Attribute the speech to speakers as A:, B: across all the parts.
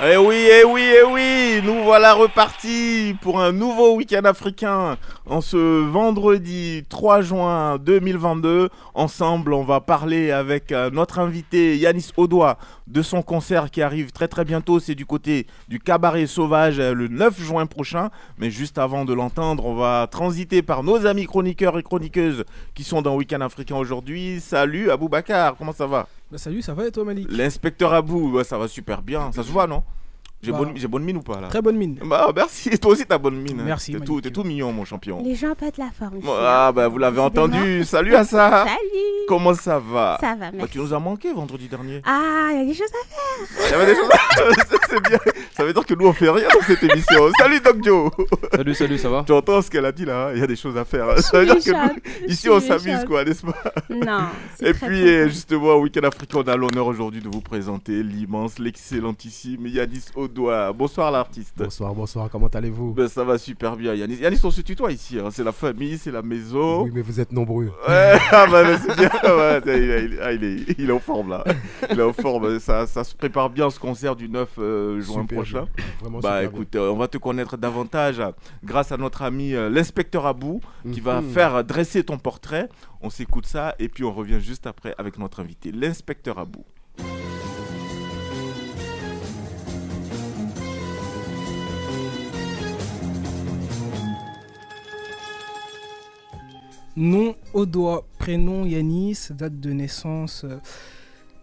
A: Eh oui, eh oui, eh oui, nous voilà repartis pour un nouveau week-end africain en ce vendredi 3 juin 2022. Ensemble, on va parler avec euh, notre invité Yanis Odoa de son concert qui arrive très très bientôt. C'est du côté du Cabaret Sauvage euh, le 9 juin prochain. Mais juste avant de l'entendre, on va transiter par nos amis chroniqueurs et chroniqueuses qui sont dans Week-end africain aujourd'hui. Salut Abou Bakar, comment ça va?
B: Bah salut, ça va et toi Malik?
A: L'inspecteur Abou, ouais, ça va super bien. Ça se voit, non? J'ai
B: Bah,
A: bonne, j'ai bonne mine ou pas là
B: Très bonne mine.
A: Bah merci, toi aussi t'as bonne mine. hein.
B: Merci,
A: T'es tout, tout mignon mon champion.
C: Les gens pètent la forme.
A: Ah bah vous l'avez entendu. Salut à ça.
C: Salut
A: Comment ça va
C: Ça va,
A: Bah,
C: merci.
A: Tu nous as manqué vendredi dernier.
C: Ah, il y a des choses à faire.
A: Il y avait des choses. C'est bien. Ça veut dire que nous on fait rien dans cette émission. Salut Doc Joe.
D: Salut, salut, ça va
A: Tu entends ce qu'elle a dit là Il y a des choses à faire. Ça veut dire que nous, ici on s'amuse quoi, n'est-ce pas
C: Non.
A: Et
C: très,
A: puis
C: très
A: justement, au Week-end Africain, on a l'honneur aujourd'hui de vous présenter l'immense, l'excellentissime Yanis Odoa. Bonsoir l'artiste.
E: Bonsoir, bonsoir, comment allez-vous?
A: Ben, ça va super bien Yanis. Yanis, on se tutoie ici. hein. C'est la famille, c'est la maison.
E: Oui, mais vous êtes nombreux.
A: Ouais, ah mais c'est bien. Ouais, il, est- il est- il est, il est en forme là. Il est en forme. Ça, ça se prépare bien ce concert du 9 euh, juin
E: Super
A: prochain.
E: bien. Vraiment
A: Bah
E: super
A: écoute, euh, on va te connaître davantage euh, grâce à notre ami euh, l'inspecteur Abou qui va
E: Mhm.
A: faire dresser ton portrait. On s'écoute ça et puis on revient juste après avec notre invité, l'inspecteur Abou.
B: Nom Odoa, prénom Yanis, date de naissance euh,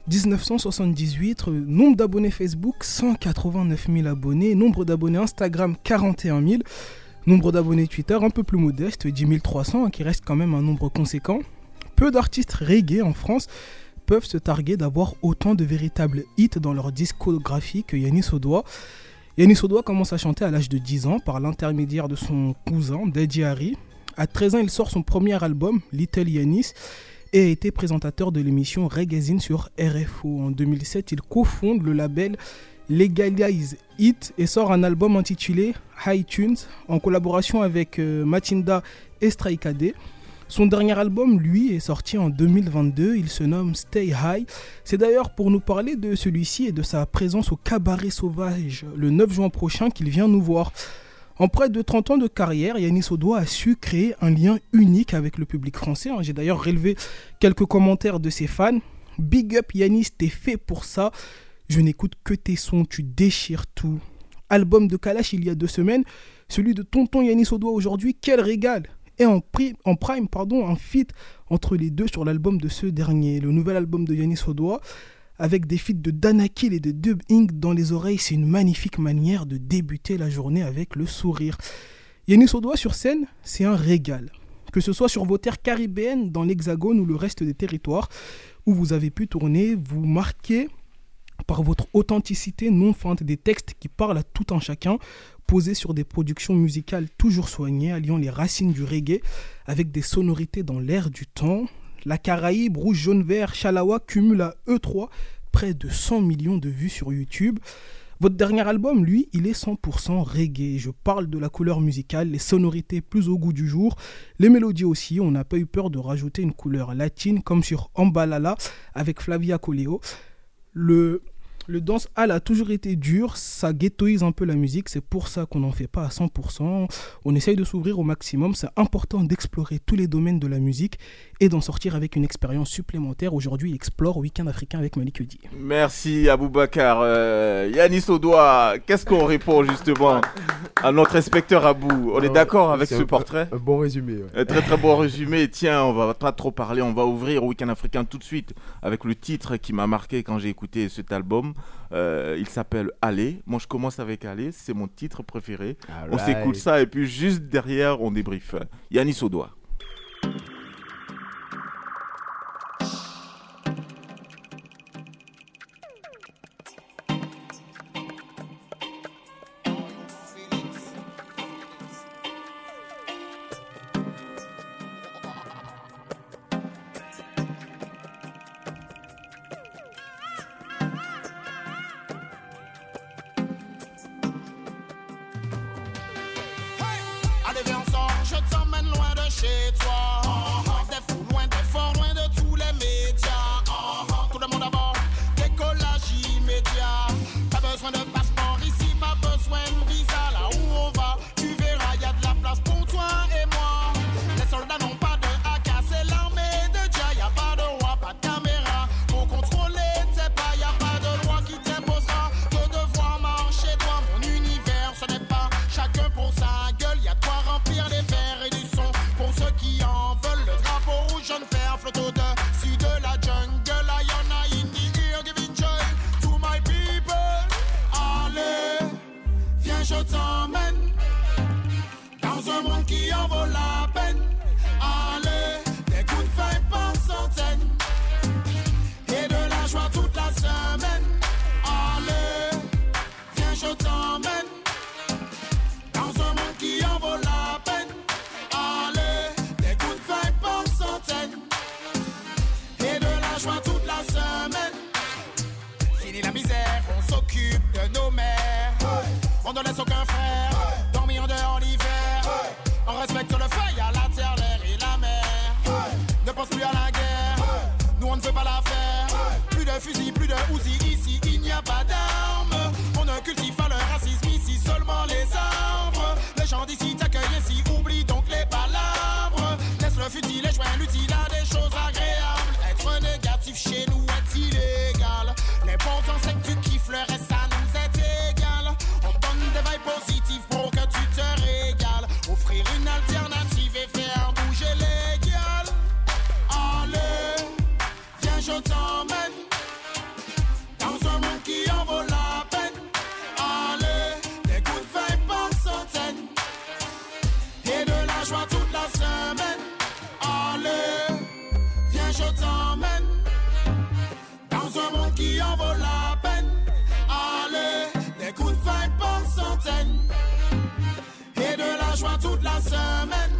B: 1978, euh, nombre d'abonnés Facebook 189 000 abonnés, nombre d'abonnés Instagram 41 000, nombre d'abonnés Twitter un peu plus modeste 10 300, hein, qui reste quand même un nombre conséquent. Peu d'artistes reggae en France peuvent se targuer d'avoir autant de véritables hits dans leur discographie que Yanis Odoa. Yanis Odoa commence à chanter à l'âge de 10 ans par l'intermédiaire de son cousin Daddy Harry. À 13 ans, il sort son premier album, Little Yanis, et a été présentateur de l'émission Reggaezine sur RFO. En 2007, il cofonde le label Legalize It et sort un album intitulé High Tunes en collaboration avec euh, Matinda et Strikade. Son dernier album, lui, est sorti en 2022. Il se nomme Stay High. C'est d'ailleurs pour nous parler de celui-ci et de sa présence au Cabaret Sauvage le 9 juin prochain qu'il vient nous voir. En près de 30 ans de carrière, Yanis Odoa a su créer un lien unique avec le public français. hein. J'ai d'ailleurs relevé quelques commentaires de ses fans. Big up Yanis, t'es fait pour ça. Je n'écoute que tes sons, tu déchires tout. Album de Kalash il y a deux semaines, celui de Tonton Yanis Odoa aujourd'hui, quel régal Et en prime, pardon, un feat entre les deux sur l'album de ce dernier. Le nouvel album de Yanis Odoa, avec des feats de Danakil et de Dub Inc. dans les oreilles, c'est une magnifique manière de débuter la journée avec le sourire. Yanis Odoa sur scène, c'est un régal. Que ce soit sur vos terres caribéennes, dans l'Hexagone ou le reste des territoires où vous avez pu tourner, vous marquez par votre authenticité non feinte des textes qui parlent à tout un chacun, posés sur des productions musicales toujours soignées, alliant les racines du reggae avec des sonorités dans l'air du temps. La Caraïbe, rouge, jaune, vert, Chalawa cumule à E3 près de 100 millions de vues sur YouTube. Votre dernier album, lui, il est 100% reggae. Je parle de la couleur musicale, les sonorités plus au goût du jour, les mélodies aussi. On n'a pas eu peur de rajouter une couleur latine comme sur Ambalala avec Flavia Coleo. Le, le dance hall a toujours été dur, ça ghettoise un peu la musique, c'est pour ça qu'on n'en fait pas à 100%. On essaye de s'ouvrir au maximum, c'est important d'explorer tous les domaines de la musique et d'en sortir avec une expérience supplémentaire. Aujourd'hui, il explore Week-end africain avec Malik Udi.
A: Merci Aboubacar. Euh, Yanis Odoa, qu'est-ce qu'on répond justement à notre inspecteur Abou? On est d'accord avec ce
E: un-
A: portrait?
E: Un bon résumé. ouais.
A: Un très très bon résumé. Tiens, on va pas trop parler, on va ouvrir au Week-end africain tout de suite avec le titre qui m'a marqué quand j'ai écouté cet album. Euh, il s'appelle Aller. Moi je commence avec Aller, c'est mon titre préféré. On s'écoute ça et puis juste derrière on débrief. Yanis Odoa.
F: On ne toute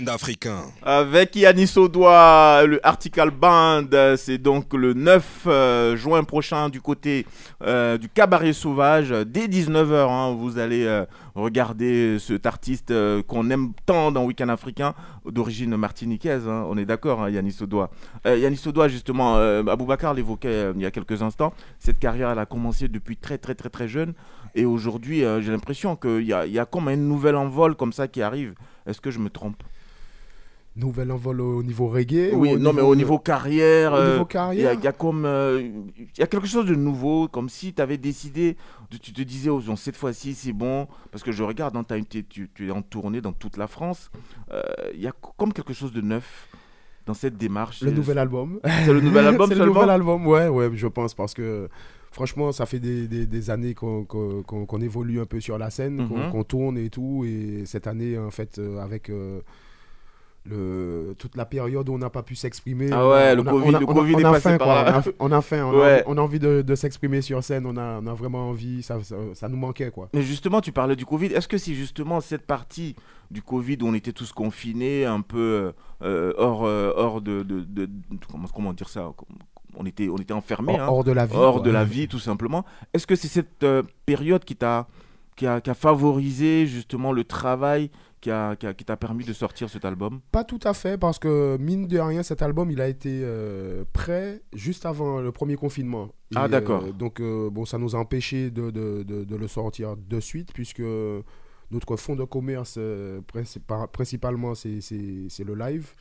G: Week-end africain.
A: Avec Yanis Odoa, le Article Band, c'est donc le 9 euh, juin prochain du côté euh, du Cabaret Sauvage, dès 19h. vous allez euh, regarder cet artiste qu'on aime tant dans Week-end africain, d'origine martiniquaise, hein, on est d'accord, hein, Yanis Odoa. Yanis Odoa, justement, Aboubacar l'évoquait il y a quelques instants, cette carrière, elle a commencé depuis très très très très jeune, et aujourd'hui, j'ai l'impression qu'il y y a comme un nouvel envol comme ça qui arrive. Est-ce que je me trompe?
E: Nouvel envol au niveau reggae
A: Oui,
E: ou
A: non, mais au niveau carrière,
E: Au
A: euh,
E: niveau carrière
A: il y a comme, euh, il y a quelque chose de nouveau, comme si tu avais décidé, de- tu te disais, oh, non, cette fois-ci c'est bon, parce que je regarde, hein, une- tu, tu es en tournée dans toute la France, Euh, il y a comme quelque chose de neuf dans cette démarche.
E: Le nouvel album.
A: C'est le nouvel album
E: C'est le nouvel album, ouais, ouais, je pense, parce que franchement, ça fait des, des- des années qu'on évolue un peu sur la scène, qu'on
A: Mhm.
E: qu'on tourne et tout. Et cette année, en fait, avec euh, le, toute la période où on n'a pas pu s'exprimer.
A: Ah ouais, le Covid- le
E: on a-
A: Covid est passé par.
E: On a- faim, on a on a envie de, de s'exprimer sur scène. On a, on a vraiment envie. Ça, ça, ça nous manquait, quoi.
A: Mais justement, tu parlais du Covid. Est-ce que c'est justement cette partie du Covid où on était tous confinés, un peu euh, hors, euh, hors de, de- comment, comment dire ça on était, on était enfermés.
E: Hors,
A: hein.
E: hors de la vie.
A: hors de la vie tout simplement. Est-ce que c'est cette euh, période qui t'a qui a, qui a favorisé justement le travail qui a- qui a- qui t'a permis de sortir cet album
E: Pas tout à fait, parce que mine de rien, cet album, il a été euh, prêt juste avant le premier confinement.
A: Ah, d'accord.
E: euh, donc, euh, bon, ça nous a empêché de, de- de- de le sortir de suite, puisque notre fonds de commerce, principa- principalement, c'est le live,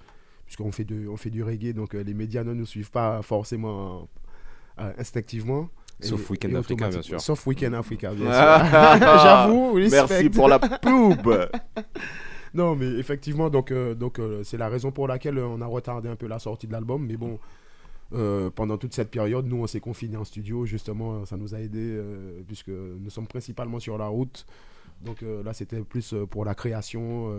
E: puisqu'on fait, de- on fait du reggae, donc les médias ne nous suivent pas forcément instinctivement.
D: Sauf Weekend Africa, bien sûr.
E: Sauf Weekend Africa, bien sûr.
A: Ah,
E: J'avoue,
A: Merci pour la pub.
E: Non, mais effectivement, donc euh, donc euh, c'est la raison pour laquelle euh, on a retardé un peu la sortie de l'album. Mais bon, euh, pendant toute cette période, nous, on s'est confinés en studio. Justement, ça nous a aidé puisque nous sommes principalement sur la route. Donc là, c'était plus pour la création.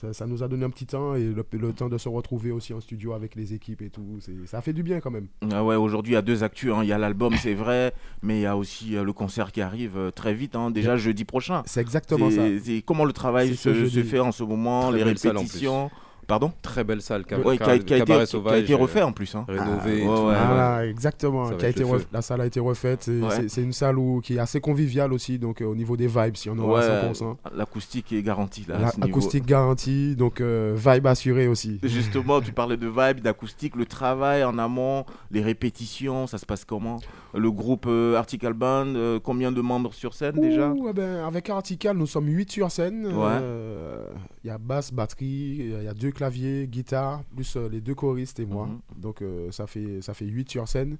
E: Ça, ça nous a donné un petit temps et le, le temps de se retrouver aussi en studio avec les équipes et tout. c'est- Ça fait du bien quand même.
A: Ah ouais, aujourd'hui il y a deux actus. hein. Il y a l'album, c'est vrai, mais il y a aussi euh, le concert qui arrive euh, très vite, hein, déjà jeudi prochain.
E: C'est exactement ça.
A: Comment le travail se, fait en ce moment,
D: Très
A: les répétitions? Pardon
D: Très belle salle, cab-
A: Ouais, qui a, qui a été,
D: cabaret
A: qui- qui a
D: sauvage.
A: été refait en plus. hein.
D: euh, Rénové.
A: ouais, ouais.
E: Voilà, exactement. Qui a été. La salle a été refaite. C'est une salle où, qui est assez conviviale aussi. Donc, euh, au niveau des vibes, si on aura
A: Ouais,
E: 100%.
A: L'acoustique est garantie là. à
E: La-
A: ce niveau.
E: acoustique garantie, donc euh, vibe assurée aussi.
A: Justement, tu parlais de vibe, d'acoustique, le travail en amont, les répétitions, ça se passe comment? Le groupe euh, Article Band, euh, combien de membres sur scène déjà?
E: eh ben, avec Article, nous sommes 8 sur scène.
A: Ouais.
E: Euh, Il y a basse, batterie, il y a deux claviers, guitare, plus euh, les deux choristes et moi.
A: Mhm.
E: Donc euh, ça fait ça fait 8 sur scène.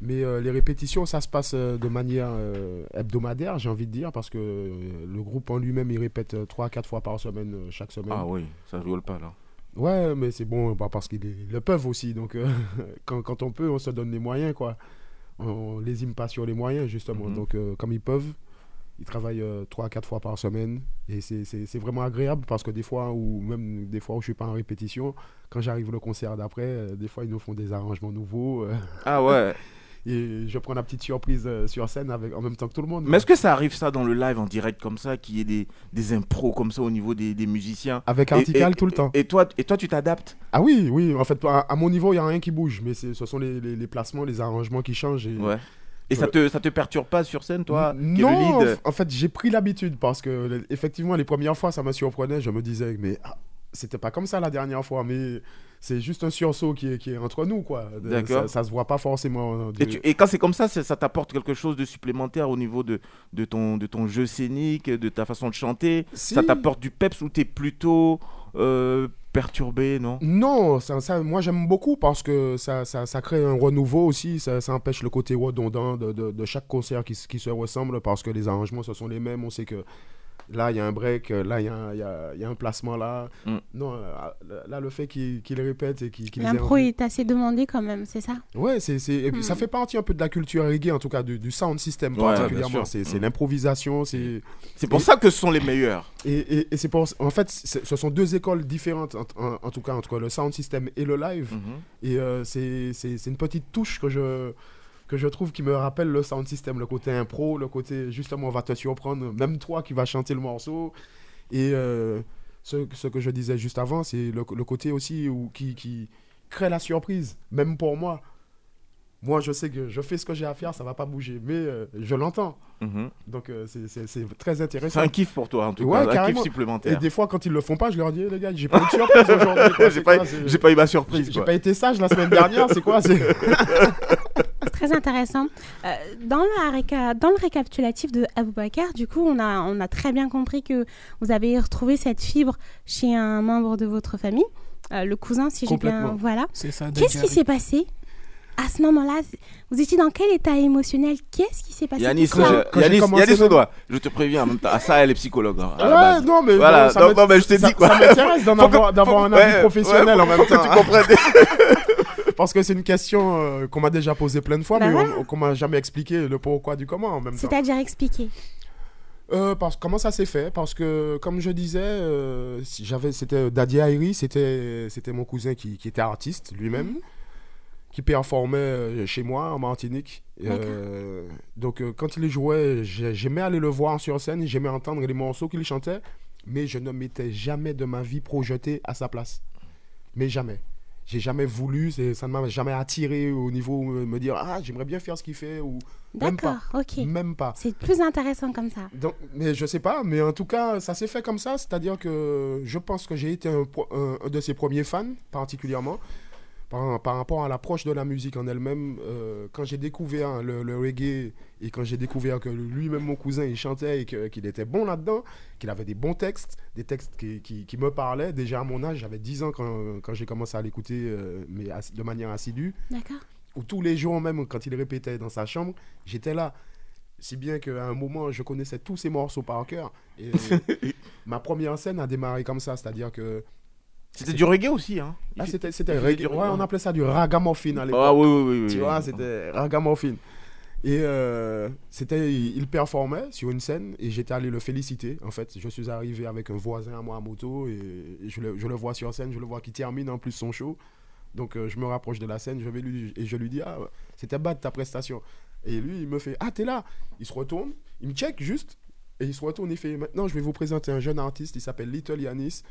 E: Mais euh, les répétitions, ça se passe euh, de manière euh, hebdomadaire, j'ai envie de dire, parce que le groupe en lui-même, il répète 3 4 fois par semaine, chaque semaine.
A: Ah oui, ça rigole pas là.
E: Ouais, mais c'est bon bah, parce qu'ils ils le peuvent aussi. Donc, quand, quand on peut, on se donne les moyens, quoi. On les pas sur les moyens, justement.
A: Mhm.
E: Donc, comme ils peuvent, ils travaillent 3 à 4 fois par semaine. Et c'est- vraiment agréable parce que des fois, ou même des fois où je suis pas en répétition, quand j'arrive le concert d'après, euh, des fois, ils nous font des arrangements nouveaux. euh,
A: Ah ouais.
E: et je prends la petite surprise euh, sur scène avec, en même temps que tout le monde.
A: Mais est-ce que ça arrive ça dans le live en direct comme ça, qu'il y ait des, des impros comme ça au niveau des, des musiciens?
E: Avec
A: Et- et-
E: tout le temps.
A: Et toi, et toi tu t'adaptes?
E: Ah oui, oui. En fait, à, à mon niveau, il n'y a rien qui bouge. Mais ce sont les, les- les placements, les arrangements qui changent. Et,
A: Ouais. Et ça
E: Ouais.
A: te, ça te perturbe pas sur scène, toi
E: Non,
A: lead
E: en fait, j'ai pris l'habitude parce que, effectivement, les premières fois, ça me surprenait. Je me disais, mais ah, c'était pas comme ça la dernière fois, mais c'est juste un sursaut qui est, qui est entre nous, quoi.
A: D'accord.
E: Ça, ça se voit pas forcément. euh,
A: Et,
E: de-
A: tu- et quand c'est comme ça, ça t'apporte quelque chose de supplémentaire au niveau de, de, ton, de ton jeu scénique, de ta façon de chanter?
E: Si.
A: Ça t'apporte du peps ou t'es plutôt euh, perturbé, non?
E: Non, ça, ça- moi j'aime beaucoup parce que ça, ça, crée un renouveau aussi, ça, empêche le côté redondant de, de, chaque concert qui, qui se ressemble parce que les arrangements ce sont les mêmes, on sait que là il y a un break, là il y, a un- il y a, il y a un placement là.
A: Mm.
E: Non, euh, là le fait qu'il qu'il répète et qu'il ait
C: L'impro est assez demandé quand même, c'est ça?
E: Ouais, c'est, c'est... et puis ça fait partie un peu de la culture reggae, en tout cas du, du sound system
A: Ouais,
E: particulièrement. C'est,
A: Hmm.
E: l'improvisation, c'est...
A: C'est pour
E: Et-
A: ça que ce sont les meilleurs.
E: Et, et, et c'est pour... En fait, ce sont deux écoles différentes, en, en- en tout cas entre le sound system et le live.
A: Mhm.
E: Et euh, c'est une petite touche que je, je trouve qui me rappelle le sound system, le côté impro, le côté justement on va te surprendre, même toi qui vas chanter le morceau. Et euh, ce, que je disais juste avant, c'est le, le côté aussi où, qui, qui crée la surprise, même pour moi. Moi, je sais que je fais ce que j'ai à faire, ça va pas bouger, mais euh, je l'entends.
A: Mhm.
E: Donc euh, c'est, c'est, c'est très
A: C'est
E: intéressant.
A: un kiff pour toi, en tout
E: Ouais,
A: cas. Un kiff
E: carrément. Et
A: supplémentaire.
E: des fois, quand ils le font pas, je leur dis, Eh, les gars, j'ai pas eu de surprise aujourd'hui.
A: J'ai
E: C'est
A: pas,
E: quoi, c'est-
A: pas eu ma surprise.
E: j'ai pas été sage la semaine dernière, c'est quoi c'est...
C: C'est très intéressant. Euh, dans, la réca- dans le récapitulatif de Aboubacar, du coup, on a, on a très bien compris que vous avez retrouvé cette fibre chez un membre de votre famille, euh, le cousin, si j'ai bien. Voilà.
B: C'est ça.
C: Qu'est-ce qui s'est passé à ce moment-là Vous étiez dans quel état émotionnel? Qu'est-ce qui s'est passé?
A: Yanis, je,
E: commencé
A: Yanis
E: le-
A: Audois, je te préviens en même temps. Ah, ça, elle est psychologue. hein, à la
E: Ouais,
A: base.
E: non, mais,
A: Voilà,
E: non, ça
A: non,
E: m'int-
A: non, mais je te
E: ça-
A: dis quoi.
E: Ça m'intéresse d'en
A: Faut que-
E: avoir, d'avoir
A: faut-
E: un avis
A: ouais,
E: professionnel
A: ouais,
E: en même
A: faut que
E: temps.
A: tu comprennes.
E: Parce que c'est une question euh, qu'on m'a déjà posée plein de fois,
C: Bah
E: mais qu'on m'a jamais expliqué le pourquoi du comment en même temps.
C: C'est-à-dire expliquer.
E: Euh, parce, comment ça s'est fait? Parce que, comme je disais, euh, si j'avais, c'était Daddy Airi, c'était, c'était mon cousin qui, qui était artiste lui-même,
C: Mhm.
E: Qui performait euh, chez moi en Martinique. Euh, donc, euh, quand il jouait, j'ai- j'aimais aller le voir sur scène, j'aimais entendre les morceaux qu'il chantait, mais je ne m'étais jamais de ma vie projeté à sa place. Mais jamais. J'ai jamais voulu, ça ne m'a jamais attiré au niveau où me dire ah j'aimerais bien faire ce qu'il fait ou même pas,
C: D'accord, ok.
E: même pas.
C: C'est plus intéressant comme ça.
E: Donc, mais je sais pas, mais en tout cas, ça s'est fait comme ça, c'est-à-dire que je pense que j'ai été un, pro- un- un de ses premiers fans, particulièrement, par, par rapport à l'approche de la musique en elle-même. euh, quand j'ai découvert le, le reggae et quand j'ai découvert que lui-même, mon cousin, il chantait et qu'il était bon là-dedans, qu'il avait des bons textes, des textes qui, qui- qui me parlaient. Déjà à mon âge, j'avais 10 ans quand, quand j'ai commencé à l'écouter, euh, mais de manière assidue
C: D'accord.
E: où tous les jours même, quand il répétait dans sa chambre, j'étais là. Si bien qu'à un moment, je connaissais tous ses morceaux par cœur. Et ma première scène a démarré comme ça, c'est-à-dire que...
A: C'était du reggae aussi, hein
E: Ah, c'était reggae. Ouais, on appelait ça du ragamuffin à l'époque.
A: Ah oui, oui, oui.
E: Tu
A: oui,
E: vois,
A: oui.
E: c'était ragamuffin. Et euh, c'était, il il performait sur une scène et j'étais allé le féliciter. En fait, je suis arrivé avec un voisin à moi à moto et je le, je le vois sur scène, je le vois qui termine en plus son show. Donc euh, je me rapproche de la scène, je vais lui et je lui dis ah c'était bad ta prestation. Et lui il me fait ah t'es là. Il se retourne, il me check juste et il se retourne, il fait maintenant je vais vous présenter un jeune artiste, il s'appelle Little Yanis.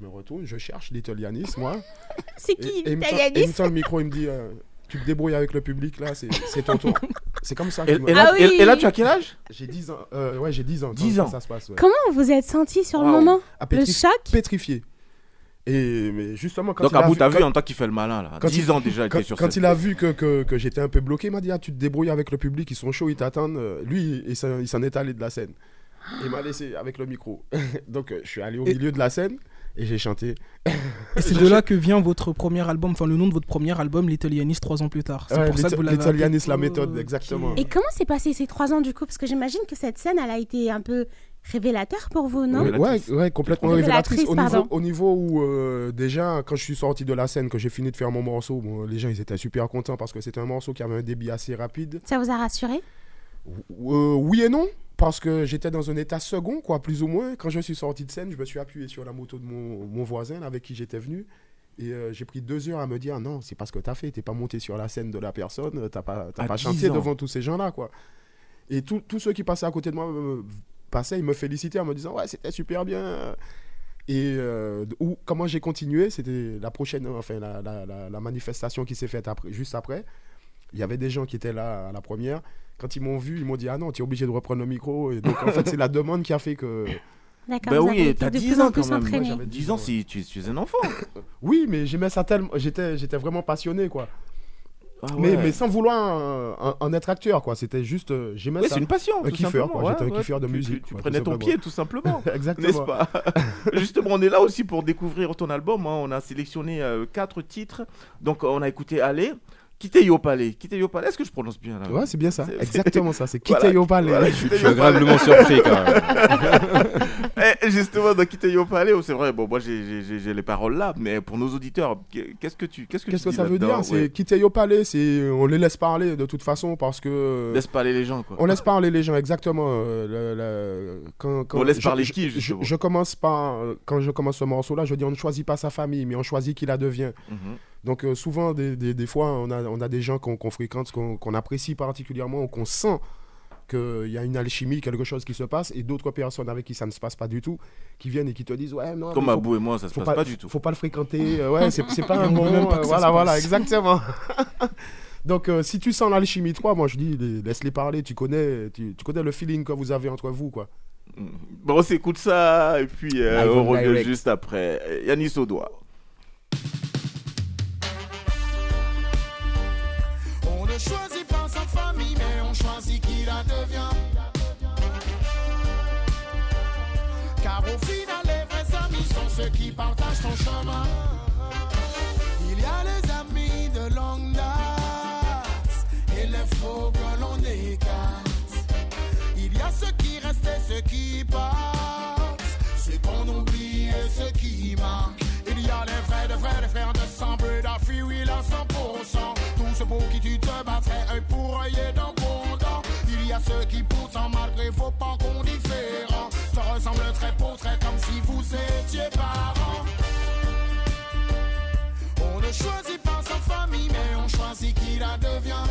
E: Je me retourne, je cherche Little Yanis moi.
C: C'est qui
E: et il me tend-
C: Little
E: et il me
C: Yanis
E: tend le micro, il me dit euh, Tu te débrouilles avec le public là, c'est ton tour. C'est comme ça
A: Et, et là,
C: Ah
A: et-
C: oui.
A: et là, tu as quel âge?
E: J'ai 10 ans. euh, ouais, j'ai 10 ans.
A: 10
E: quand
A: ans.
E: Ça se passe, ouais.
C: Comment vous vous êtes senti sur le moment
E: À
C: Le choc
E: pétrifié. Et mais justement, quand
A: Donc, Abou, t'as vu
E: quand-
A: en tant qu'il fait le malin, là.
E: quand
A: 10
E: il-
A: ans déjà, il
E: quand,
A: était sur
E: quand il a vu que, que, que j'étais un peu bloqué, il m'a dit ah, Tu te débrouilles avec le public, ils sont chauds, ils t'attendent. Euh, Lui, il s'en est allé de la scène. Il m'a laissé avec le micro. Donc, je suis allé au milieu de la scène et j'ai chanté.
B: Et c'est de là que vient votre premier album, enfin le nom de votre premier album, Little Yanis, trois ans plus tard. C'est
E: Ouais,
B: pour ça que vous l'avez.
E: Yanis, la méthode, exactement.
C: Et comment s'est passé ces trois ans du coup? Parce que j'imagine que cette scène, elle a été un peu révélateur pour vous, non?
E: Ouais, complètement
C: Révélatrice,
E: révélatrice. Au niveau,
C: pardon.
E: au niveau où, euh, déjà, quand je suis sorti de la scène, que j'ai fini de faire mon morceau, bon, les gens, ils étaient super contents parce que c'était un morceau qui avait un débit assez rapide.
C: Ça vous a rassuré?
E: Euh, oui et non, parce que j'étais dans un état second, quoi, plus ou moins. Quand je suis sorti de scène, je me suis appuyé sur la moto de mon, mon voisin, là, avec qui j'étais venu. Et euh, j'ai pris deux heures à me dire, non, c'est pas ce que t'as fait, t'es pas monté sur la scène de la personne, t'as pas, t'as pas
A: 10
E: chanté
A: ans.
E: devant tous ces gens-là, quoi. Et tous ceux qui passaient à côté de moi me- passaient, ils me félicitaient en me disant, ouais, c'était super bien. Et euh, où, comment j'ai continué, c'était la prochaine, enfin, la, la- la- la manifestation qui s'est faite après, juste après. Il y avait des gens qui étaient là à la première. Quand ils m'ont vu, ils m'ont dit, ah non, tu es obligé de reprendre le micro. Et donc, en fait, c'est la demande qui a fait que.
C: D'accord,
A: Bah oui, t'as
C: de
A: 10
C: plus en
A: ans quand même. Moi,
C: entraîné.
E: j'avais
A: 10 ans, si tu, tu es un enfant.
E: Oui, mais j'aimais ça tellement. J'étais, j'étais vraiment passionné, quoi.
A: Ah
E: mais,
A: ouais.
E: mais sans vouloir euh, en, en être acteur, quoi. C'était juste. euh, j'aimais
A: Ouais,
E: ça.
A: c'est une passion.
E: Un kiffeur, quoi. J'étais un
A: Ouais,
E: kiffeur de
A: tu-
E: musique,
A: Tu, tu
E: quoi,
A: prenais ton pied, tout simplement.
E: Exactement.
A: N'est-ce pas? Justement, on est là aussi pour découvrir ton album. hein. On a sélectionné euh, quatre titres. Donc, on a écouté Aller, Quitter Yopale. Quitter Yopale, est-ce que je prononce bien là?
E: Ouais, c'est bien ça.
A: C'est-
E: Exactement ça. C'est
A: Voilà.
E: Quitter Yopale.
A: Voilà,
G: Je suis agréablement surpris quand même.
A: Eh, justement, dans Quitter Yopale, oh, c'est vrai, bon, moi j'ai- j'ai j'ai- j'ai les paroles là, mais pour nos auditeurs, qu'est-ce que tu qu'est-ce que,
E: Qu'est-ce
A: tu
E: que
A: dis
E: ça veut dire C'est Yopale, c'est on les laisse parler de toute façon parce que
A: Laisse parler les gens, quoi.
E: on laisse parler les gens exactement. euh, le- le- quand, quand-
A: On laisse
E: je-
A: parler
E: je-
A: qui,
E: je,
A: justement?
E: je commence par quand je commence ce morceau-là, je dis on ne choisit pas sa famille, mais on choisit qui la devient.
A: Mhm.
E: Donc euh, souvent, des, des- des fois, on a, on a des gens qu'on fréquente, qu'on apprécie particulièrement, ou qu'on sent qu'il y a une alchimie, quelque chose qui se passe, et d'autres personnes avec qui ça ne se passe pas du tout, qui viennent et qui te disent ouais non,
A: Comme Abou et moi, ça se
E: faut
A: passe pas, du tout.
E: Faut pas le fréquenter. euh, ouais, c'est pas un bon.
B: même pas
E: euh,
B: ça
E: voilà,
B: se
E: voilà,
B: passe.
E: exactement. Donc, euh, si tu sens l'alchimie, toi, moi je dis, les- laisse-les parler. Tu connais, tu, tu connais le feeling que vous avez entre vous, quoi.
A: Bon, on s'écoute ça, et puis euh, on revient juste après. Yanis au
F: ne choisit pas sa famille, mais on choisit qui la devient. Car au final, les vrais amis sont ceux qui partagent ton chemin. Il y a les amis de longue date et les faux que l'on écarte. Il y a ceux qui restent et ceux qui partent, bon temps. Il y a ceux qui pourtant malgré vos qu'on différents te ressemblent très pour très comme si vous étiez parents. On ne choisit pas sa famille, mais on choisit qui la devient.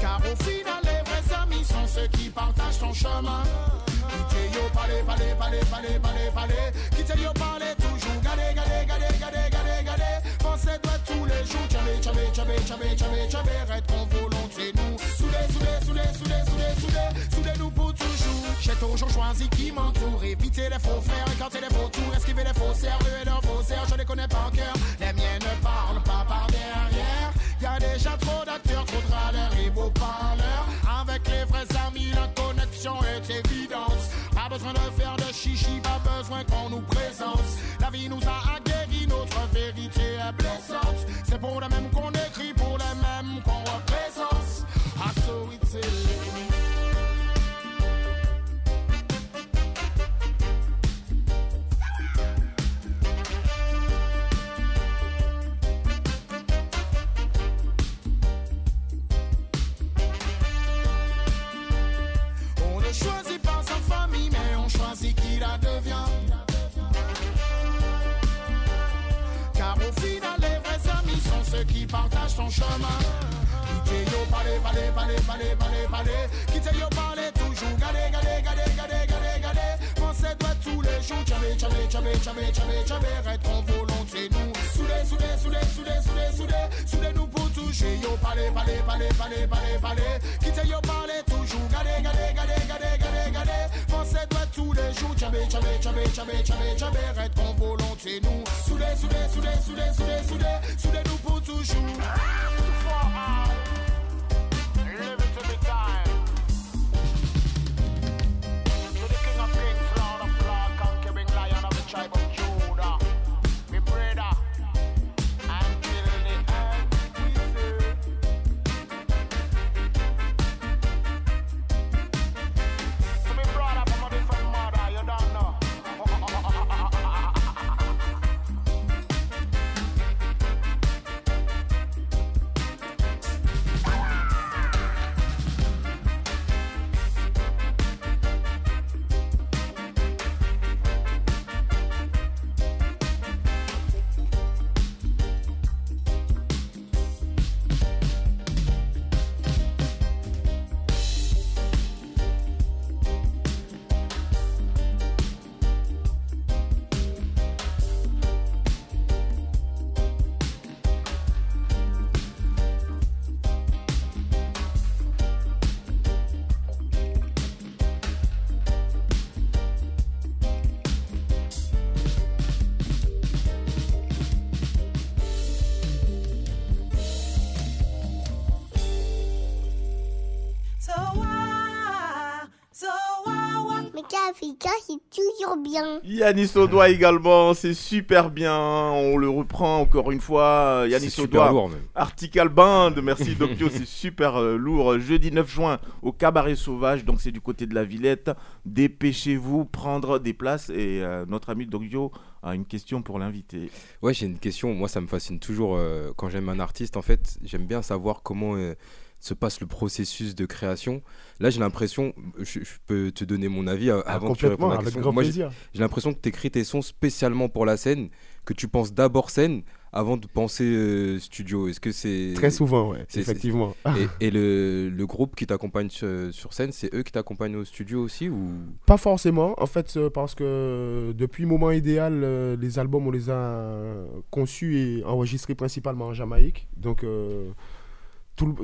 F: Car au final, les vrais amis sont ceux qui partagent ton chemin. Quittez yo, palais, palais, palais, palais, palais, palais. Quittez yo, palais, toujours. Gardez, Pensez toi tous les jours. Tchabé, tchabé, tchabé, tchabé, tchabé, tchabé. Reste qu'on volonté, nous. Soudés, soudés, soudés, soudés, soudés, soudés. Soudés-nous pour toujours. J'ai toujours choisi qui m'entoure. Éviter les faux frères, écarter les faux tours. Esquiver les faussaires, ruer leurs faussaires. Je les connais par cœur. Les miens ne parlent pas par derrière. Y a déjà trop d'acteurs, trop de râleurs et beaux parleurs. Avec les vrais amis, la connexion est évidente. Pas besoin de faire de chichi, pas besoin qu'on nous présente. La vie nous a aguerri, notre vérité est blessante. C'est pour les mêmes chemin. Quittez yo, palais, palais, palais, palais, palais, palais. Quittez yo, palais, toujours. Toi tous les jours. Reste qu'on volonté, nous. Soudés, soudés, soudés, soudés, soudés, soudés. Soudés-nous pour toucher. Yo, palais, palais, palais, palais, palais, palais. Quittez yo, palais, toujours. Gardez, gardez, gardez, gardez, Pensez toi tous les jours. Tchabé, tchabé, tchabé, tchabé, tchabé, tchabé. Reste qu'on volonté, nous. Soudés, soudés, soudés, soudés, soudés, soudés. Soudés-nous pour toujours.
H: Bien.
A: Yanis Odoa également, c'est super bien. On le reprend encore une fois.
D: Super
A: Odoa,
D: lourd, même.
A: Article Band, merci Doctio, c'est super euh, lourd. Jeudi 9 juin au Cabaret Sauvage, donc c'est du côté de la Villette. Dépêchez-vous, prendre des places. Et euh, notre ami Doctio a une question pour l'invité.
D: Ouais, j'ai une question. Moi, ça me fascine toujours euh, quand j'aime un artiste. En fait, j'aime bien savoir comment euh, se passe le processus de création. Là, j'ai l'impression, je, je peux te donner mon avis euh,
E: Ah,
D: avant que tu répondes à la question. Moi, j'ai-
E: plaisir.
D: J'ai l'impression que tu écris tes sons spécialement pour la scène, que tu penses d'abord scène avant de penser euh, studio. Est-ce que c'est
E: Très souvent, ouais, effectivement.
D: Et, et le, le groupe qui t'accompagne sur, sur scène, c'est eux qui t'accompagnent au studio aussi ou?
E: Pas forcément, en fait, euh, parce que depuis Moment Idéal, les albums, on les a conçus et enregistrés principalement en Jamaïque. Donc, euh,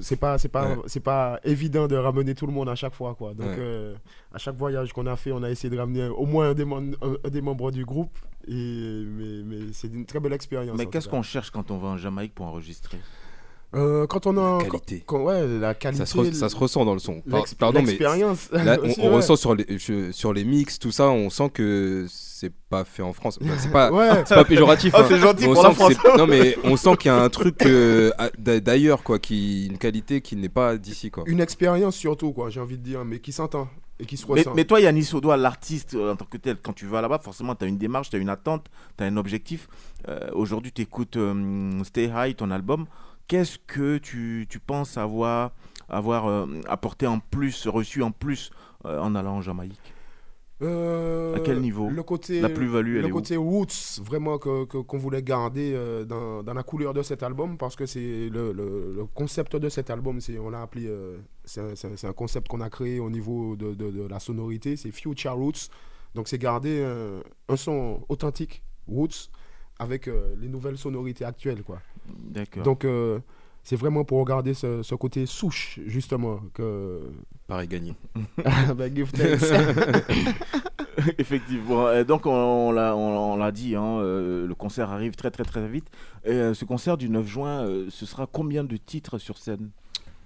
E: c'est pas, c'est pas,
D: Ouais.
E: c'est pas évident de ramener tout le monde à chaque fois. Quoi. Donc,
D: Ouais.
E: euh, à chaque voyage qu'on a fait, on a essayé de ramener au moins un des, mem- un- un des membres du groupe. Et, mais mais c'est une très belle expérience.
A: Mais qu'est-ce qu'on cherche quand on va en Jamaïque pour enregistrer?
E: Euh, quand on a
D: La qualité.
E: quand- ouais, la qualité.
D: ça se, re- ça se ressent dans le son. Par- Pardon, mais
E: l'expérience
D: là, on,
E: aussi,
D: on
E: ouais.
D: ressent sur les, je- sur les mix, tout ça, on sent que c'est pas fait en France. Enfin, c'est pas,
E: Ouais.
D: c'est pas péjoratif.
A: Oh,
D: hein.
A: c'est gentil
D: on
A: pour la France.
D: Non, mais on sent qu'il y a un truc euh, d'ailleurs, quoi, qui, une qualité qui n'est pas d'ici, quoi.
E: Une expérience surtout, quoi, j'ai envie de dire, mais qui s'entend et qui se
A: mais,
E: ressent.
A: mais toi, Yanis Odoa, l'artiste euh, en tant que tel, quand tu vas là-bas, forcément, tu as une démarche, tu as une attente, tu as un objectif. Euh, Aujourd'hui, tu écoutes Stay High, ton album. Qu'est-ce que tu, tu penses avoir, avoir euh, apporté en plus, reçu en plus euh, en allant en Jamaïque?
E: Euh,
A: À quel niveau?
E: le côté,
A: La plus-value,
E: Le côté roots, vraiment, que- que- qu'on voulait garder euh, dans, dans la couleur de cet album, parce que c'est le, le- le concept de cet album, c'est, on l'a appelé, euh, c'est, un, un- un concept qu'on a créé au niveau de, de- de la sonorité, c'est Future Roots. Donc c'est garder euh, un son authentique, roots, avec les nouvelles sonorités actuelles, quoi.
A: D'accord.
E: Donc euh, c'est vraiment pour garder ce, ce côté souche, justement, que...
D: Pareil gagné.
E: bah, give thanks.
A: Effectivement. Et donc, on, on l'a, on, on l'a dit, hein, euh, le concert arrive très, très, très vite. Et euh, ce concert du 9 juin, euh, ce sera combien de titres sur scène?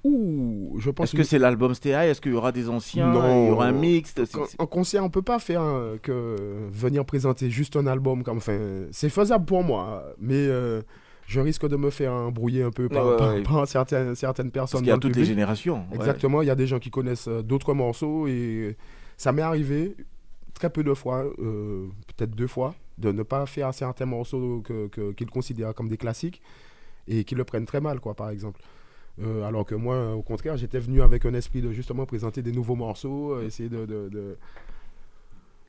E: Ouh, je pense
A: Est-ce que c'est l'album Stay High? Est-ce qu'il y aura des anciens?
E: Non.
A: Il y aura un mixte
E: En- concert, on peut pas faire euh, que venir présenter juste un album comme. Enfin, c'est faisable pour moi, mais euh, je risque de me faire embrouiller un peu par,
A: Ouais,
E: par-
A: ouais.
E: par certaines, certaines personnes.
A: Parce qu'il y a toutes les générations.
E: Exactement, il y a des gens qui connaissent euh, d'autres morceaux et ça m'est arrivé très peu de fois, euh, peut-être deux fois, de ne pas faire certains morceaux que- qu'ils considèrent comme des classiques et qu'ils le prennent très mal, quoi, par exemple. Euh, alors que moi, au contraire, j'étais venu avec un esprit de justement présenter des nouveaux morceaux, essayer de, de, de,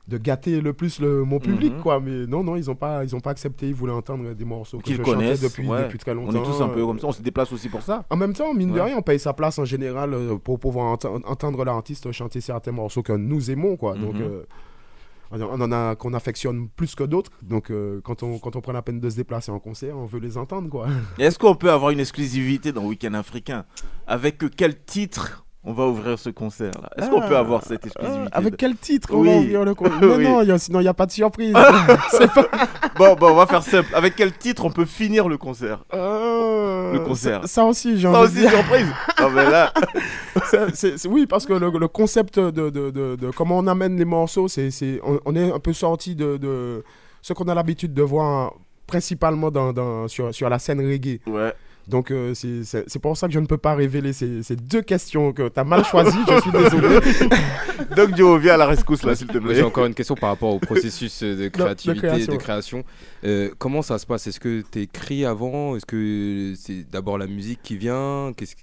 E: de gâter le plus le, mon public,
A: Mhm.
E: quoi. Mais non, non, ils n'ont pas, ils ont pas accepté, ils voulaient entendre des morceaux
A: Qu'ils connaissent
E: depuis,
A: ouais.
E: depuis très longtemps.
A: On est tous un peu comme ça, on se déplace aussi pour ça.
E: en même temps, mine de rien, on paye sa place en général euh, pour pouvoir ent- entendre l'artiste chanter certains morceaux que nous aimons, quoi. Donc,
A: Mhm.
E: euh, on en a qu'on affectionne plus que d'autres. Donc, euh, quand, on, quand on prend la peine de se déplacer en concert, on veut les entendre, quoi.
A: Est-ce qu'on peut avoir une exclusivité dans Week-end africain? Avec quel titre on va ouvrir ce concert là Est-ce qu'on
E: Ah,
A: peut avoir cette exclusivité
E: Ah, avec quel titre on
A: Oui.
E: va ouvrir le concert Non,
A: Oui.
E: non, il y a- sinon il n'y a pas de surprise. Pas-
A: Bon, bon, on va faire simple. Avec quel titre on peut finir le concert?
E: Euh,
A: Le concert.
E: Ça, ça aussi, j'ai
A: Ça
E: envie de
A: aussi,
E: dire.
A: surprise Ah, mais là,
E: oui, parce que le, le concept de, de, de- de comment on amène les morceaux, c'est, on, on est un peu sorti de, de ce qu'on a l'habitude de voir principalement dans, dans- sur, sur la scène reggae.
A: ouais.
E: Donc euh, c'est, c'est- c'est pour ça que je ne peux pas révéler ces, ces deux questions que tu as mal choisies, je suis désolé.
A: Doc Joe, viens à la rescousse là, s'il te plaît.
D: J'ai encore une question par rapport au processus euh, de créativité, de
E: création.
D: création. Euh, comment ça se passe? Est-ce que tu écris avant? Est-ce que c'est d'abord la musique qui vient? Qu'est-ce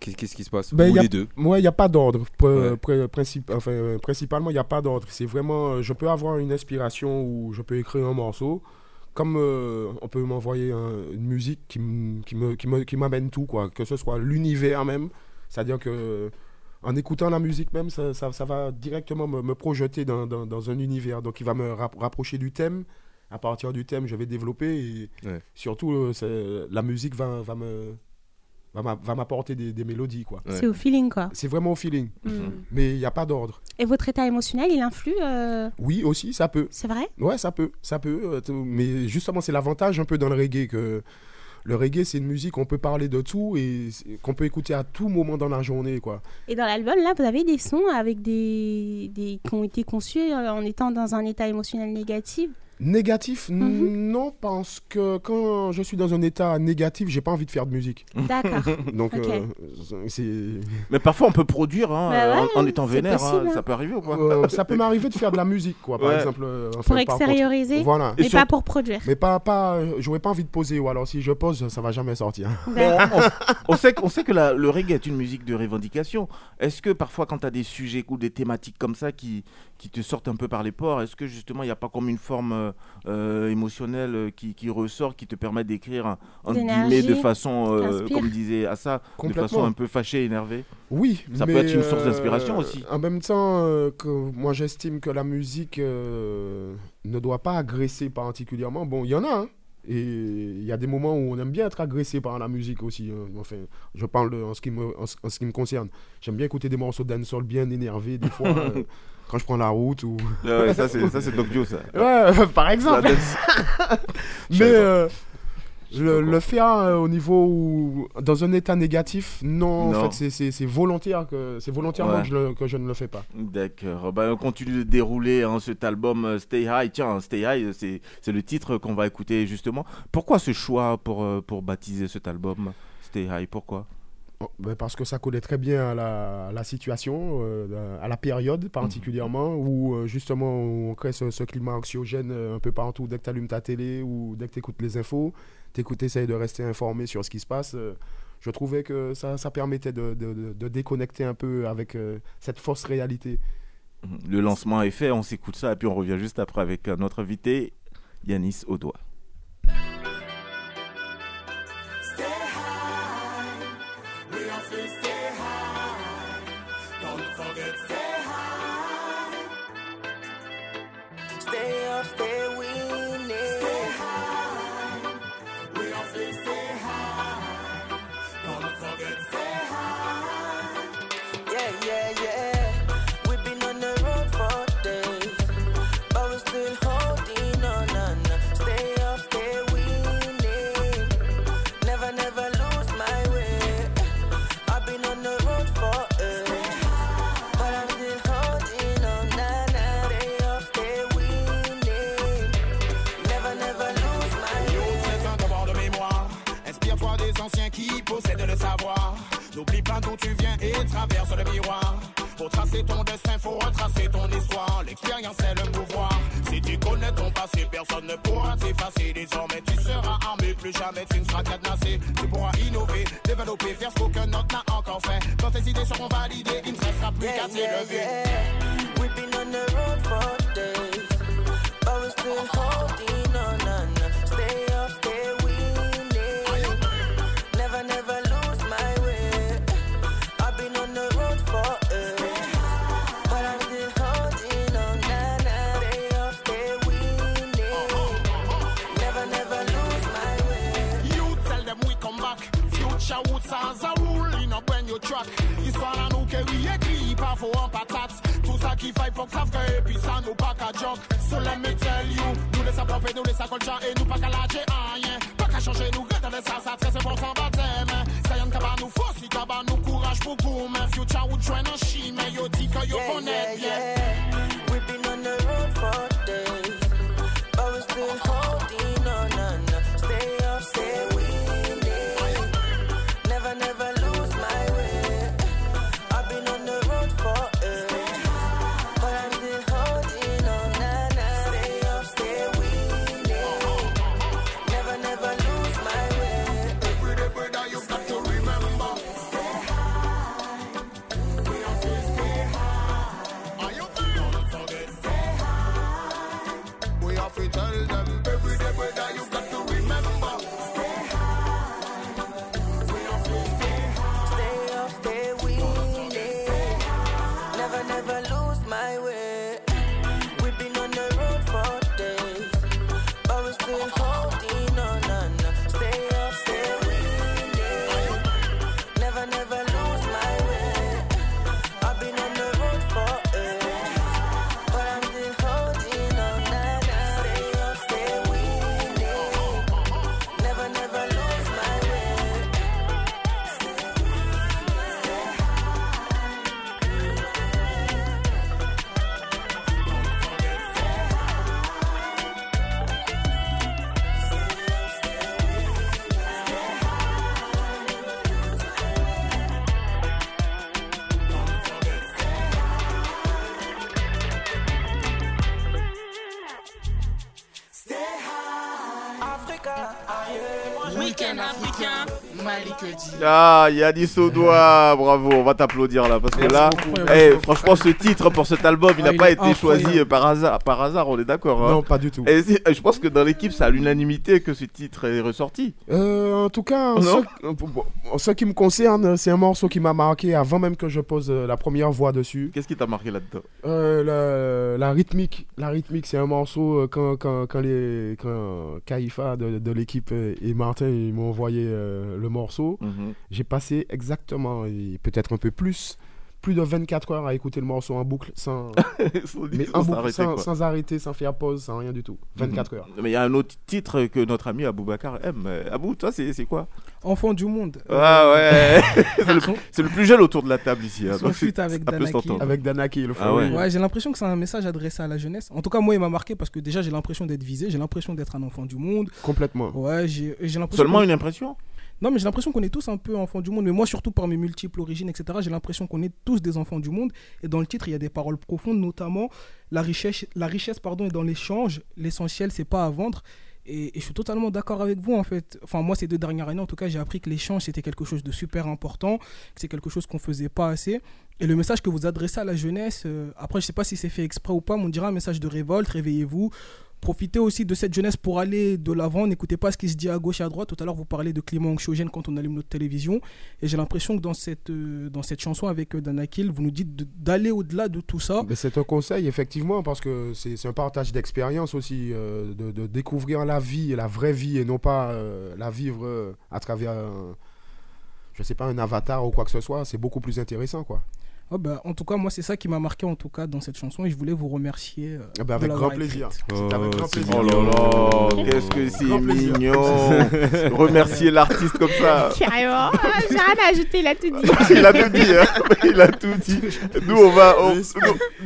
D: qu'est-ce- qui se passe?
E: Ben,
D: Ou
E: y a-
D: les deux?
E: Moi, il n'y a pas d'ordre. Pr-
D: Ouais.
E: pr- principe- enfin, euh, principalement, il n'y a pas d'ordre. C'est vraiment, euh, je peux avoir une inspiration où je peux écrire un morceau, comme euh, on peut m'envoyer un- une musique qui, qui me, qui me- qui m'amène tout, quoi. Que ce soit l'univers même, c'est-à-dire que en écoutant la musique même, ça, ça- ça va directement me, me projeter dans, dans- dans un univers. Donc, il va me rap- rapprocher du thème. À partir du thème, je vais développer et
D: Ouais.
E: surtout, euh, c'est- la musique va, va me va m'a- va m'apporter des, des mélodies, quoi.
D: Ouais.
C: C'est au feeling, quoi.
E: C'est vraiment au feeling.
C: Mm.
E: Mais il n'y a pas d'ordre.
C: Et votre état émotionnel, il influe euh,
E: Oui, aussi, ça peut.
C: C'est vrai?
E: Ouais, ça peut. Ça peut. euh, Mais justement, c'est l'avantage un peu dans le reggae que le reggae, c'est une musique, on peut parler de tout et qu'on peut écouter à tout moment dans la journée, quoi.
C: Et dans l'album, là, vous avez des sons avec des, des... qui ont été conçus euh, en étant dans un état émotionnel négatif?
E: Négatif,
C: Mhm.
E: non, parce que quand je suis dans un état négatif, j'ai pas envie de faire de musique.
C: D'accord.
E: Donc, euh, c'est.
A: Mais parfois, on peut produire hein,
C: Bah ouais,
A: en, en étant vénère. hein.
C: possible, hein.
A: Ça peut arriver ou pas
E: euh, ça peut m'arriver de faire de la musique, quoi, par exemple. euh, enfin,
C: Pour
E: contre-
C: extérioriser,
E: Voilà.
C: mais
A: sur-
C: pas pour produire.
E: Mais pas, pas, euh, j'aurais pas envie de poser, ou alors si je pose, ça va jamais sortir.
A: On, on sait, qu'on sait que la- le reggae est une musique de revendication. Est-ce que parfois, quand tu as des sujets ou des thématiques comme ça qui, qui te sortent un peu par les pores, est-ce que justement, il n'y a pas comme une forme euh, euh, émotionnelle euh, qui, qui ressort, qui te permet d'écrire, guillemets, de façon, euh, comme disait Assa, de façon un peu fâchée, énervée
E: Oui,
A: Ça peut être une source
E: euh,
A: d'inspiration aussi.
E: En même temps, euh, que moi j'estime que la musique euh, ne doit pas agresser particulièrement. Bon, il y en a, hein. Et il y a des moments où on aime bien être agressé par la musique aussi. hein. Enfin, je parle de- en, ce qui me, en, ce- qui me concerne. J'aime bien écouter des morceaux de dancehall bien énervés des fois euh, quand je prends la route ou.
A: Ah ouais, ça, c'est ça, c'est Doc Dio, ça.
E: Ouais, par exemple. Mais le, le faire euh, au niveau où, dans un état négatif, non,
A: Non.
E: en fait, c'est- c'est c'est volontaire que c'est volontairement
A: Ouais.
E: que, je le- que je ne le fais pas.
A: D'accord. Bah, on continue de dérouler hein, cet album euh, Stay High. Tiens, Stay High, c'est c'est le titre qu'on va écouter justement. Pourquoi ce choix pour, euh, pour baptiser cet album Stay High? Pourquoi?
E: ben, parce que ça collait très bien à la, à la situation, euh, à la période particulièrement, où euh, justement on crée ce, ce climat anxiogène euh, un peu partout. Dès que tu allumes ta télé ou dès que tu écoutes les infos, tu essayes de rester informé sur ce qui se passe. euh, je trouvais que ça, ça permettait de, de- de- déconnecter un peu avec cette fausse réalité.
A: Le lancement est fait, on s'écoute ça et puis on revient juste après avec notre invité Yanis Audois.
F: get saved. À nous que oui écrit, pas en patate. Tout ça qui fait, faut que savent que et puis ça nous pas qu'à joke. So let me tell you, nous laisse à propre, nous laisse à colcha et nous pas qu'à lâcher rien. Pas qu'à changer, nous regardons ça, ça très important baptême. Ça y'en kaba nous force, si kaba nous courage pour gourmet. Future Woods join en chine, mais yo dit que yo
I: Yeah,
F: connaît bien.
I: yeah. We've been on the road for days, but we're still holding on. on. Stay up, stay winning.
A: Ah, Yanis Audois, bravo, on va t'applaudir là parce que là, eh, franchement, ce titre pour cet album, il
E: Ah,
A: n'a
E: il
A: pas été
E: incroyable.
A: choisi par hasard, par hasard, on est d'accord. hein
E: Non, pas du tout.
A: Et je pense que dans l'équipe, c'est à l'unanimité que ce titre est ressorti.
E: Euh, en tout cas, en ce, qui me concerne, c'est un morceau qui m'a marqué avant même que je pose euh, la première voix dessus.
A: Qu'est-ce qui t'a marqué là-dedans?
E: Euh, la, la rythmique, la rythmique, c'est un morceau quand, quand, quand les quand Kaifa de, de l'équipe et Martin ils m'ont envoyé euh, le morceau.
A: Mhm.
E: J'ai passé exactement, et peut-être un peu plus, plus de 24 heures à écouter le morceau en boucle sans,
A: Sans-
E: mais
A: sans
E: en boucle,
A: s'arrêter,
E: sans,
A: quoi.
E: sans arrêter, sans faire pause, sans rien du tout. 24
A: Mhm.
E: heures.
A: Mais il y a un autre titre que notre ami Aboubacar aime. Euh, Abou, toi, c'est quoi?
B: Enfant du monde.
A: Ah
B: Euh,
A: ouais C'est le, c'est le plus jeune autour de la table ici. hein, donc
B: avec Danaki.
E: Avec Danaki, le
A: Ah ouais.
B: Ouais, j'ai l'impression que c'est un message adressé à la jeunesse. En tout cas, moi, il m'a marqué parce que déjà, j'ai l'impression d'être visé, j'ai l'impression d'être un enfant du monde.
E: Complètement.
B: Ouais, j'ai j'ai l'impression.
A: Seulement
B: que-
A: une impression?
B: Non, mais j'ai l'impression qu'on est tous un peu enfants du monde. Mais moi, surtout par mes multiples origines, etc., j'ai l'impression qu'on est tous des enfants du monde. Et dans le titre, il y a des paroles profondes, notamment la richesse, la richesse pardon, est dans l'échange. L'essentiel, c'est pas à vendre. Et, je suis totalement d'accord avec vous, en fait. Enfin, moi, ces deux dernières années, en tout cas, j'ai appris que l'échange, c'était quelque chose de super important, que c'est quelque chose qu'on faisait pas assez. Et le message que vous adressez à la jeunesse, euh, après, je sais pas si c'est fait exprès ou pas, mais on dirait un message de révolte, réveillez-vous. Profitez aussi de cette jeunesse pour aller de l'avant. N'écoutez pas ce qui se dit à gauche et à droite. Tout à l'heure, vous parlez de climat anxiogène quand on allume notre télévision. Et j'ai l'impression que dans cette, euh, dans cette chanson avec euh, Danakil, vous nous dites d'aller au-delà de tout ça.
E: C'est un conseil, effectivement, parce que c'est un partage d'expérience aussi, euh, de, découvrir la vie, la vraie vie, et non pas la vivre à travers, un- je sais pas, un avatar ou quoi que ce soit. C'est beaucoup plus intéressant, quoi.
B: Ah bah, en tout cas, moi, c'est ça qui m'a marqué en tout cas dans cette chanson. Et je voulais vous remercier. euh,
E: Ah bah, avec grand plaisir. avec grand plaisir.
A: Oh là là, qu'est-ce que c'est mignon. Remercier l'artiste comme ça.
C: Carrément. Ah, J'ai rien à ajouter, il a tout dit.
A: Il a tout dit, hein. il a tout dit. Nous on va, on- nous,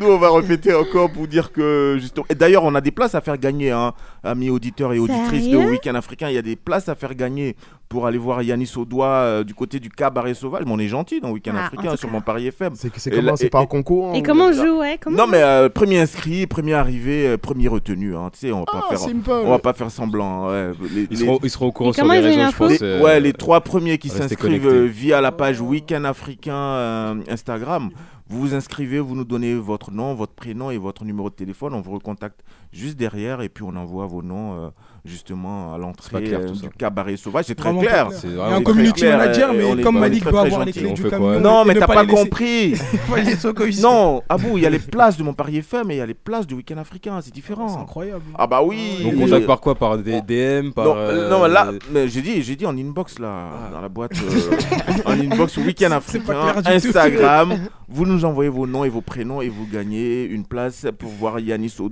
A: nous, on va répéter encore pour dire que justement. Et d'ailleurs, on a des places à faire gagner, hein, amis auditeurs et auditrices de Week-end Africain. Il y a des places à faire gagner pour aller voir Yanis Audois euh, du côté du cabaret sauvage. Mais on est gentil dans Week-end
C: Ah,
A: Africain
C: cas.
A: mon Paris FM.
E: C'est comment
A: là-
E: C'est par concours
C: Et comment on joue, ouais comment
A: Non
C: on
A: mais euh, premier inscrit, premier arrivé, euh, premier retenu. Hein. Tu sais, on va pas faire,
E: simple.
A: on va pas faire semblant. Ouais. Les-
D: Ils
A: les-
D: seront, ils seront au courant
C: Et
D: sur
C: comment
D: les réseaux, je pense.
A: les,
D: euh,
A: ouais, les trois premiers qui s'inscrivent euh, via la page Week-end Africain euh, Instagram, vous vous inscrivez, vous nous donnez votre nom, votre prénom et votre numéro de téléphone. On vous recontacte juste derrière et puis on envoie vos noms euh, justement à l'entrée
D: clair,
A: euh, du cabaret sauvage. C'est très
B: Vraiment
A: clair.
D: C'est
B: Il y a
D: vraiment
B: un community
A: clair,
B: manager,
A: euh, on
B: mais comme
A: on
B: Malik doit avoir les clés
D: On
B: du camion.
A: Non, mais t'as
B: pas
A: pas
B: les laisser-
A: compris.
B: au
A: non, Abou, il y a les places de mon Paris FM et il y a les places du Week-end Africain. C'est
B: C'est
A: différent.
B: incroyable.
A: Ah bah oui.
D: On
A: les-
D: contacte par quoi? Par des DM par,
A: non,
D: euh,
A: non, là, mais j'ai dit, j'ai dit en inbox là,
D: Ah.
A: dans la boîte, euh, en inbox Week-end
B: C'est
A: Africain. Instagram. vous nous envoyez vos noms et vos prénoms et vous gagnez une place pour voir Yanis au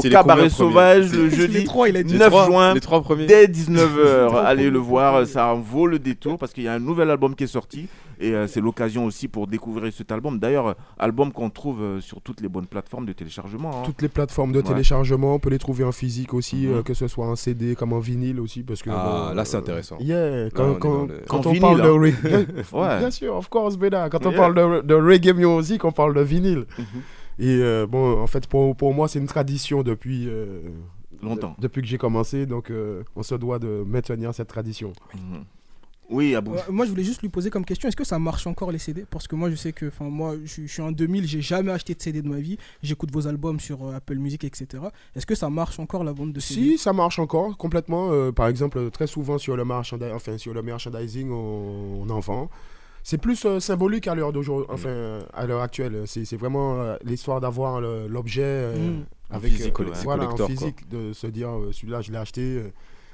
D: c'est les
A: cabaret sauvage le jeudi
B: trois, il a dit.
D: Les
A: 9
D: trois-
A: juin
D: Les trois premiers.
A: dès 19h. Allez le voir, ça en vaut le détour parce qu'il y a un nouvel album qui est sorti et euh, c'est l'occasion aussi pour découvrir cet album. D'ailleurs, euh, album qu'on trouve euh, sur toutes les bonnes plateformes de téléchargement. hein.
E: Toutes les plateformes de
A: Ouais.
E: téléchargement, on peut les trouver en physique aussi,
A: Mhm.
E: euh, que ce soit en CD comme en vinyle aussi. Parce que,
D: Ah,
E: bon,
D: là, c'est intéressant.
E: Yeah, quand,
D: le-
E: on
A: vinyle,
E: parle de
A: hein.
E: reggae.
A: Ouais.
E: Bien sûr, of course, Beda. Quand on
A: Yeah.
E: parle de, de reggae music, on parle de vinyle.
A: Mhm.
E: Et euh, bon, en fait, pour, pour moi, c'est une tradition depuis. Euh,
A: Longtemps.
E: de- depuis que j'ai commencé, donc euh, on se doit de maintenir cette tradition.
A: Mhm. Oui, Abou.
B: Ouais, moi, je voulais juste lui poser comme question est-ce que ça marche encore les CD Parce que moi, je sais que, enfin, moi, je, je suis en 2000, j'ai jamais acheté de CD de ma vie. J'écoute vos albums sur euh, Apple Music, etc. Est-ce que ça marche encore la vente de CD
E: Si, ça marche encore complètement. euh, par exemple, très souvent sur le, merchandi- enfin, sur le merchandising, on, on en vend. C'est plus euh, symbolique à l'heure d'aujourd'hui, enfin, euh, à l'heure actuelle. C'est c'est vraiment euh, l'histoire d'avoir le- l'objet euh,
B: Mm.
A: En
E: avec
A: physique,
E: euh,
A: ouais.
E: voilà, en
D: quoi.
E: physique, de se dire euh, celui-là, je l'ai acheté. euh,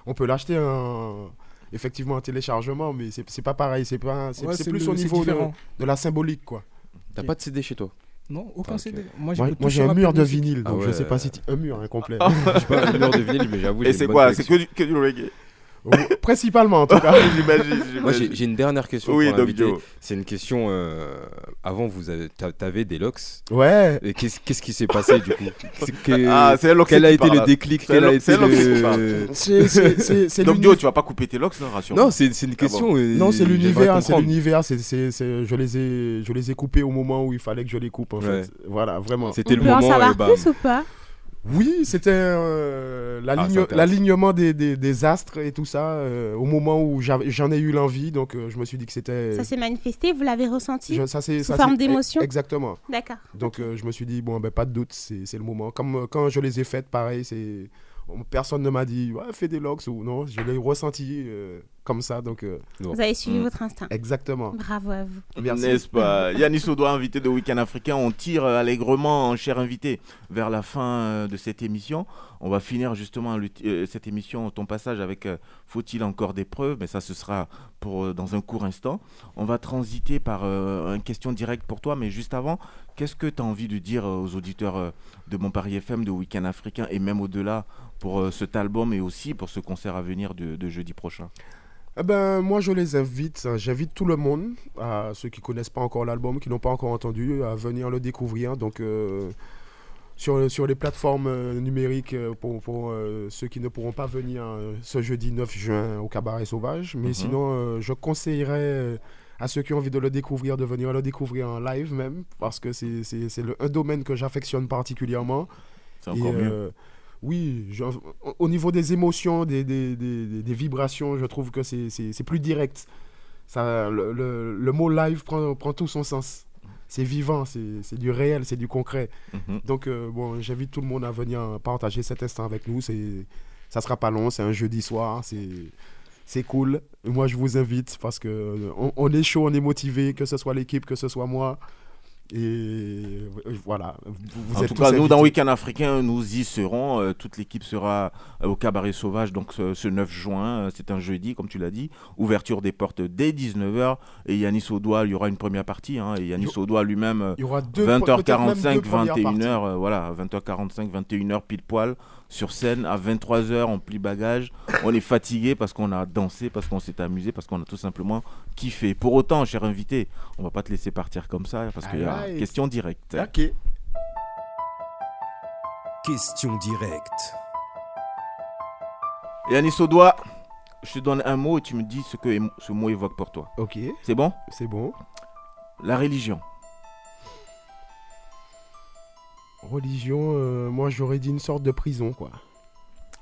E: on peut l'acheter en effectivement en téléchargement, mais c'est c'est pas pareil. C'est pas, c'est
B: Ouais,
E: c'est
B: c'est
E: plus
B: le-
E: au niveau de, la symbolique, quoi.
D: T'as pas de CD chez toi?
B: Non, aucun. CD. Moi,
E: j'ai un mur de vinyle, donc
D: Ah
E: je sais pas si un mur incomplet.
D: Je sais pas le numéro de vinyle, mais j'avoue.
A: Et
D: j'ai
A: c'est
D: une bonne
A: quoi? C'est
D: collection.
A: que, du- que du reggae
E: Principalement, en tout cas.
A: J'imagine.
D: Moi, j'ai une dernière question
A: Oui,
D: pour.
A: Joe.
D: C'est une question. euh, avant, vous avez, t'avais des locks.
E: Ouais.
D: Et qu'est-ce qu'est-ce qui s'est passé du coup? Que-
A: Ah,
D: Quel a
A: qui
D: été
A: parle,
D: le déclic?
A: C'est
D: Quel a été le-
A: Donc, Joe, tu vas pas couper tes locks, rassure
D: Non, c'est c'est une
A: Ah
D: question.
A: bon.
D: euh,
E: Non, c'est l'univers, c'est l'univers. c'est- c'est- c'est- Je les ai, je les ai coupés au moment où il fallait que je les coupe. En fait, voilà, vraiment.
D: C'était
C: On
D: le
C: peut en
D: moment.
C: savoir
D: et bam.
C: plus ou pas?
E: Oui, c'était euh, la
D: Ah,
E: l'alignement des, des, des astres et tout ça euh, au moment où j'en ai eu l'envie. Donc, euh, je me suis dit que c'était.
C: Ça s'est manifesté, vous l'avez ressenti
E: je- ça, c'est-
C: sous
E: ça,
C: forme d'émotion
E: Exactement.
C: D'accord.
E: Donc, euh, je me suis dit, bon, ben, pas de doute, c'est c'est le moment. Comme quand je les ai faites, pareil, c'est. Personne ne m'a dit, ouais, fais des locks ou non. Je l'ai ressenti euh, comme ça. Donc, euh,
C: Vous avez suivi
A: Mm.
C: votre instinct.
E: exactement.
C: Bravo à vous.
E: Merci.
A: N'est-ce pas? Yannis Audois, invité de Week-end Africain. On tire allègrement, cher invité, vers la fin euh, de cette émission. On va finir justement euh, cette émission, ton passage avec euh, Faut-il encore des preuves? Mais ça, ce sera pour, euh, dans un court instant. On va transiter par euh, une question directe pour toi. Mais juste avant, qu'est-ce que tu as envie de dire euh, aux auditeurs euh, de Mon Paris FM, de Week-end Africain et même au-delà pour euh, cet album et aussi pour ce concert à venir de, de jeudi prochain?
E: Eh ben, moi, je les invite, hein, j'invite tout le monde, à ceux qui connaissent pas encore l'album, qui n'ont pas encore entendu, à venir le découvrir. Donc, euh, sur, sur les plateformes euh, numériques euh, pour, pour, ceux qui ne pourront pas venir ce jeudi 9 juin au Cabaret Sauvage. Mais
A: Mhm.
E: sinon, je conseillerais à ceux qui ont envie de le découvrir de venir le découvrir en live même, parce que c'est un domaine que j'affectionne particulièrement.
A: C'est encore
E: Et,
A: mieux.
E: Oui, je- au- au niveau des émotions, des, des, des- vibrations, je trouve que c'est- plus direct. Ça, le, le- le mot live prend, prend tout son sens. C'est vivant, c'est du réel, c'est du concret.
A: Mhm.
E: Donc, euh, bon, j'invite tout le monde à venir partager cet instant avec nous. Ça sera pas long, c'est un jeudi soir, c'est, cool. Moi, je vous invite parce que euh, on, on est chaud, on est motivé, que ce soit l'équipe, que ce soit moi. Et voilà. Vous,
A: en
E: êtes
A: tout cas, nous, dans. Week-end africain, nous y serons. Euh, toute l'équipe sera euh, au Cabaret Sauvage donc ce, ce 9 juin. Euh, C'est un jeudi, comme tu l'as dit. Ouverture des portes dès 19h. Et Yanis Audois, il y aura une première partie. hein, et Yanis Audois lui-même, euh,
E: il y aura deux- peut-être même
A: 20h45,
E: deux premières
A: 21h. euh, voilà, 20h45, 21h pile poil sur scène. À 23h, on plie bagage. On est fatigué parce qu'on a dansé, parce qu'on s'est amusé, parce qu'on a tout simplement kiffé. Pour autant, cher invité, on va pas te laisser partir comme ça parce qu'il y a
G: Alright.
A: question directe.
G: Ok. Question directe.
A: Anis Audois, je te donne un mot et tu me dis ce que ce mot évoque pour toi.
E: Ok.
A: C'est bon?
E: C'est bon.
A: La religion.
E: Religion, euh, moi, j'aurais dit une sorte de prison, quoi.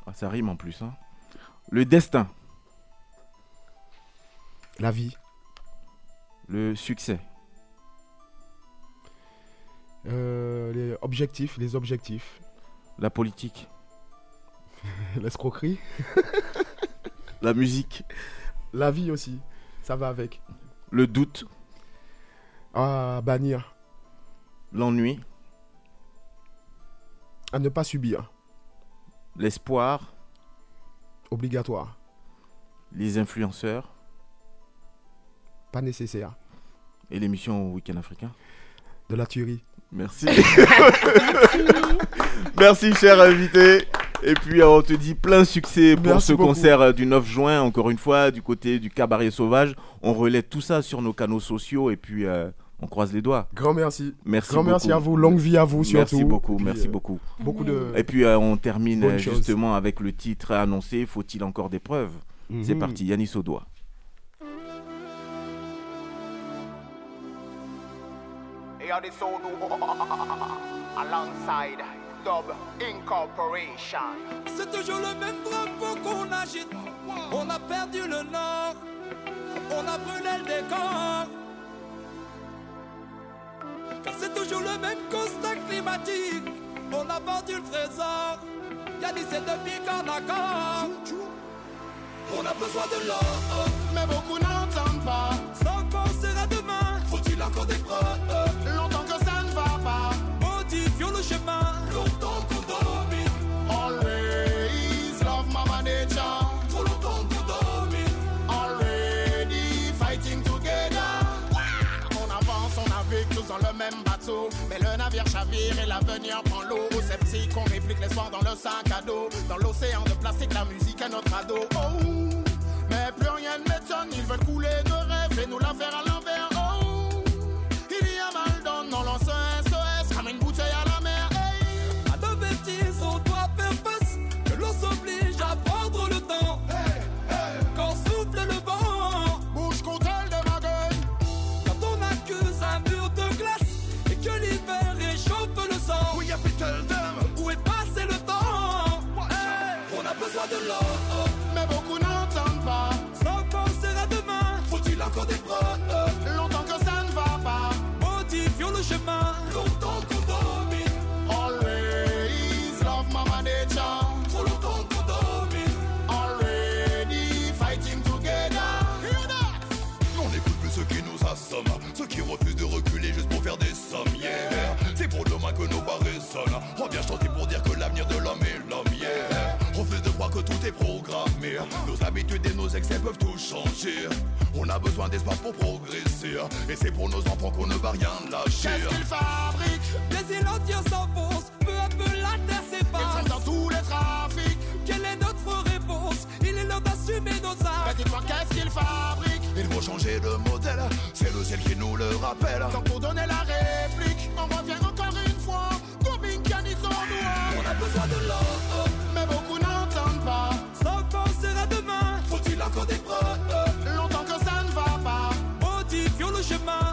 A: Ah, ça rime en plus. Hein. Le destin.
E: La vie.
A: Le succès.
E: Euh, les objectifs, les objectifs.
A: La politique.
E: L'escroquerie.
A: La musique.
E: La vie aussi. Ça va avec.
A: Le doute.
E: À bannir.
A: L'ennui.
E: À ne pas subir.
A: L'espoir.
E: Obligatoire.
A: Les influenceurs.
E: Pas nécessaire.
A: Et l'émission Week-end africain.
E: De la tuerie.
A: Merci. Merci, cher invité. Et puis, euh, on te dit plein succès pour
E: Merci
A: ce
E: beaucoup.
A: concert euh, du 9 juin. Encore une fois, du côté du Cabaret Sauvage. On relaie tout ça sur nos canaux sociaux et puis euh, on croise les doigts.
E: Grand merci.
A: Merci
E: Grand
A: beaucoup.
E: merci à vous. Longue vie à vous, surtout.
A: Merci beaucoup,
E: Puis,
A: merci
E: euh,
A: beaucoup.
E: beaucoup de-
A: Et puis, euh, on termine euh, justement avec le titre annoncé Faut-il encore des preuves? C'est
E: Mhm.
A: parti, Yanis
J: old alongside Dub Incorporation.
K: C'est toujours le même drapeau qu'on agite. On a perdu le nord. On a brûlé le décor. Le même constat climatique. On a vendu le trésor. Y'a dit c'est depuis qu'en accord. On a besoin de l'or.
F: Mais beaucoup n'entendent pas.
K: Sans penser à demain.
F: Faut-il encore des preuves? Longtemps que ça ne va pas.
K: Modifions le chemin.
F: Mais le navire chavire et l'avenir prend l'eau. Aux sceptiques, on réplique l'espoir dans le sac à dos. Dans l'océan de plastique, la musique est notre ado. Oh, mais plus rien ne m'étonne. Ils veulent couler de rêves et nous la faire à l'envers. Nos
L: habitudes et nos excès peuvent tout changer. On a besoin d'espoir pour progresser. Et c'est pour nos enfants qu'on ne va rien lâcher.
F: Qu'est-ce qu'ils fabriquent?
K: Les îles entières s'enfoncent. Peu à peu la terre
F: Ils
K: s'efface.
F: dans tous les trafics.
K: Quelle est notre réponse? Il est l'heure d'assumer nos
F: Mais
K: actes.
F: dites-moi qu'est-ce qu'ils fabriquent?
L: Il faut changer de modèle. C'est le ciel qui nous le rappelle.
F: Donc pour donner la réplique,
K: Modifions le